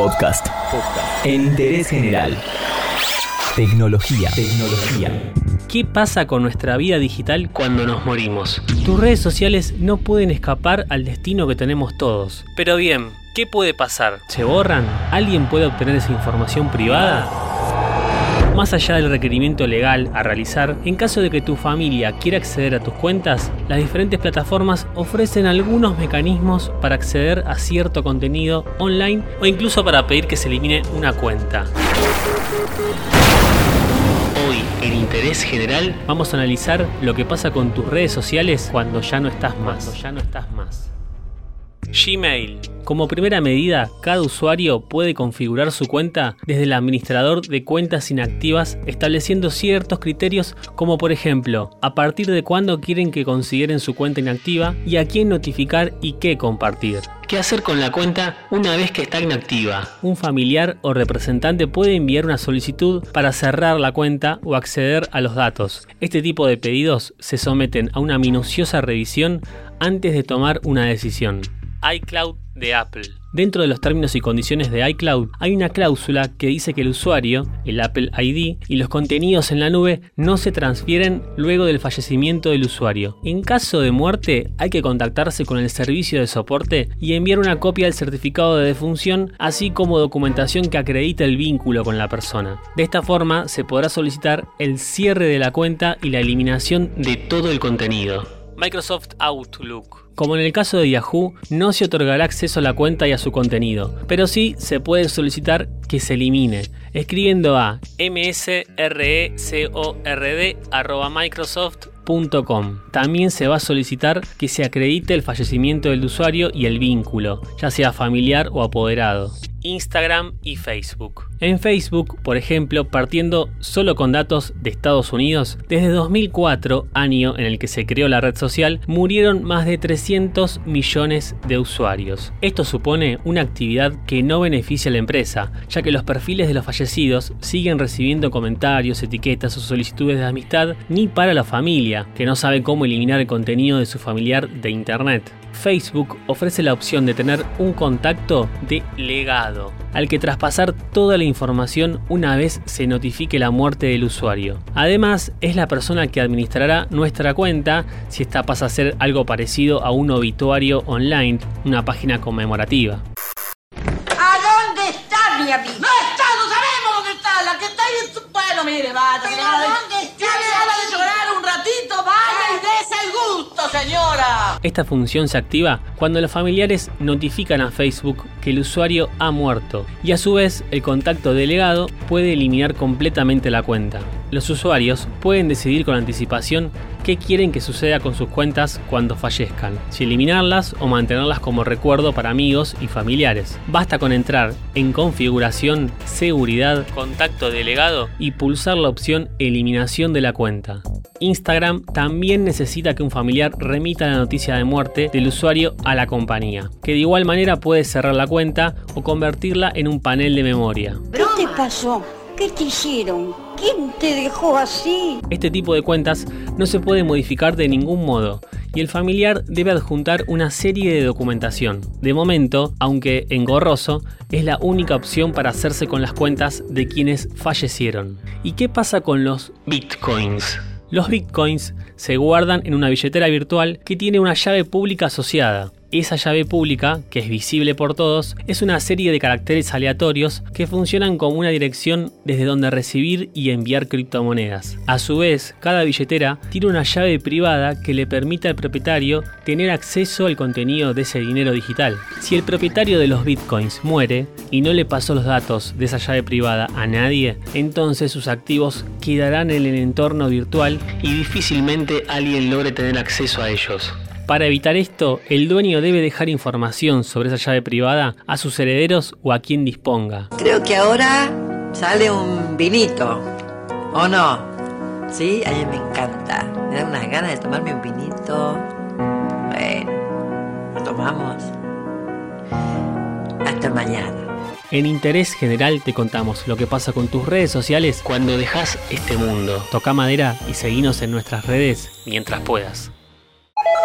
Podcast. Interés general. Tecnología. Tecnología. ¿Qué pasa con nuestra vida digital cuando nos morimos? Tus redes sociales no pueden escapar al destino que tenemos todos. Pero bien, ¿qué puede pasar? ¿Se borran? ¿Alguien puede obtener esa información privada? Más allá del requerimiento legal a realizar, en caso de que tu familia quiera acceder a tus cuentas, las diferentes plataformas ofrecen algunos mecanismos para acceder a cierto contenido online o incluso para pedir que se elimine una cuenta. Hoy, en Interés General, vamos a analizar lo que pasa con tus redes sociales cuando ya no estás más. Cuando ya no estás más. Gmail. Como primera medida, cada usuario puede configurar su cuenta desde el administrador de cuentas inactivas estableciendo ciertos criterios como por ejemplo, a partir de cuándo quieren que consideren su cuenta inactiva y a quién notificar y qué compartir. ¿Qué hacer con la cuenta una vez que está inactiva? Un familiar o representante puede enviar una solicitud para cerrar la cuenta o acceder a los datos. Este tipo de pedidos se someten a una minuciosa revisión antes de tomar una decisión iCloud de Apple. Dentro de los términos y condiciones de iCloud hay una cláusula que dice que el usuario, el Apple ID y los contenidos en la nube no se transfieren luego del fallecimiento del usuario. En caso de muerte hay que contactarse con el servicio de soporte y enviar una copia del certificado de defunción así como documentación que acredite el vínculo con la persona. De esta forma se podrá solicitar el cierre de la cuenta y la eliminación de todo el contenido. Microsoft Outlook como en el caso de Yahoo, no se otorgará acceso a la cuenta y a su contenido, pero sí se puede solicitar que se elimine, escribiendo a msrecord.microsoft.com. También se va a solicitar que se acredite el fallecimiento del usuario y el vínculo, ya sea familiar o apoderado. Instagram y Facebook. En Facebook, por ejemplo, partiendo solo con datos de Estados Unidos, desde 2004, año en el que se creó la red social, murieron más de 300 millones de usuarios. Esto supone una actividad que no beneficia a la empresa, ya que los perfiles de los fallecidos siguen recibiendo comentarios, etiquetas o solicitudes de amistad, ni para la familia, que no sabe cómo eliminar el contenido de su familiar de Internet. Facebook ofrece la opción de tener un contacto de legado, al que traspasar toda la información una vez se notifique la muerte del usuario. Además, es la persona que administrará nuestra cuenta si esta pasa a ser algo parecido a un obituario online, una página conmemorativa. ¿A dónde mi amigo? ¡No está! ¡No sabemos dónde está! ¡La que está ahí en. Bueno, mire, vaya. Esta función se activa cuando los familiares notifican a Facebook que el usuario ha muerto y a su vez el contacto delegado puede eliminar completamente la cuenta. Los usuarios pueden decidir con anticipación qué quieren que suceda con sus cuentas cuando fallezcan, si eliminarlas o mantenerlas como recuerdo para amigos y familiares. Basta con entrar en configuración, seguridad, contacto delegado y pulsar la opción eliminación de la cuenta. Instagram también necesita que un familiar remita la noticia de muerte del usuario a la compañía, que de igual manera puede cerrar la cuenta o convertirla en un panel de memoria. ¿Qué te pasó? ¿Qué te hicieron? ¿Quién te dejó así? Este tipo de cuentas no se puede modificar de ningún modo y el familiar debe adjuntar una serie de documentación. De momento, aunque engorroso, es la única opción para hacerse con las cuentas de quienes fallecieron. ¿Y qué pasa con los bitcoins? Los bitcoins se guardan en una billetera virtual que tiene una llave pública asociada. Esa llave pública, que es visible por todos, es una serie de caracteres aleatorios que funcionan como una dirección desde donde recibir y enviar criptomonedas. A su vez, cada billetera tiene una llave privada que le permite al propietario tener acceso al contenido de ese dinero digital. Si el propietario de los bitcoins muere y no le pasó los datos de esa llave privada a nadie, entonces sus activos quedarán en el entorno virtual y difícilmente alguien logre tener acceso a ellos. Para evitar esto, el dueño debe dejar información sobre esa llave privada a sus herederos o a quien disponga. Creo que ahora sale un vinito, ¿o no? Sí, a mí me encanta. Me da unas ganas de tomarme un vinito. Bueno, lo tomamos. Hasta mañana. En Interés General te contamos lo que pasa con tus redes sociales cuando dejas este mundo. Toca madera y seguinos en nuestras redes mientras puedas.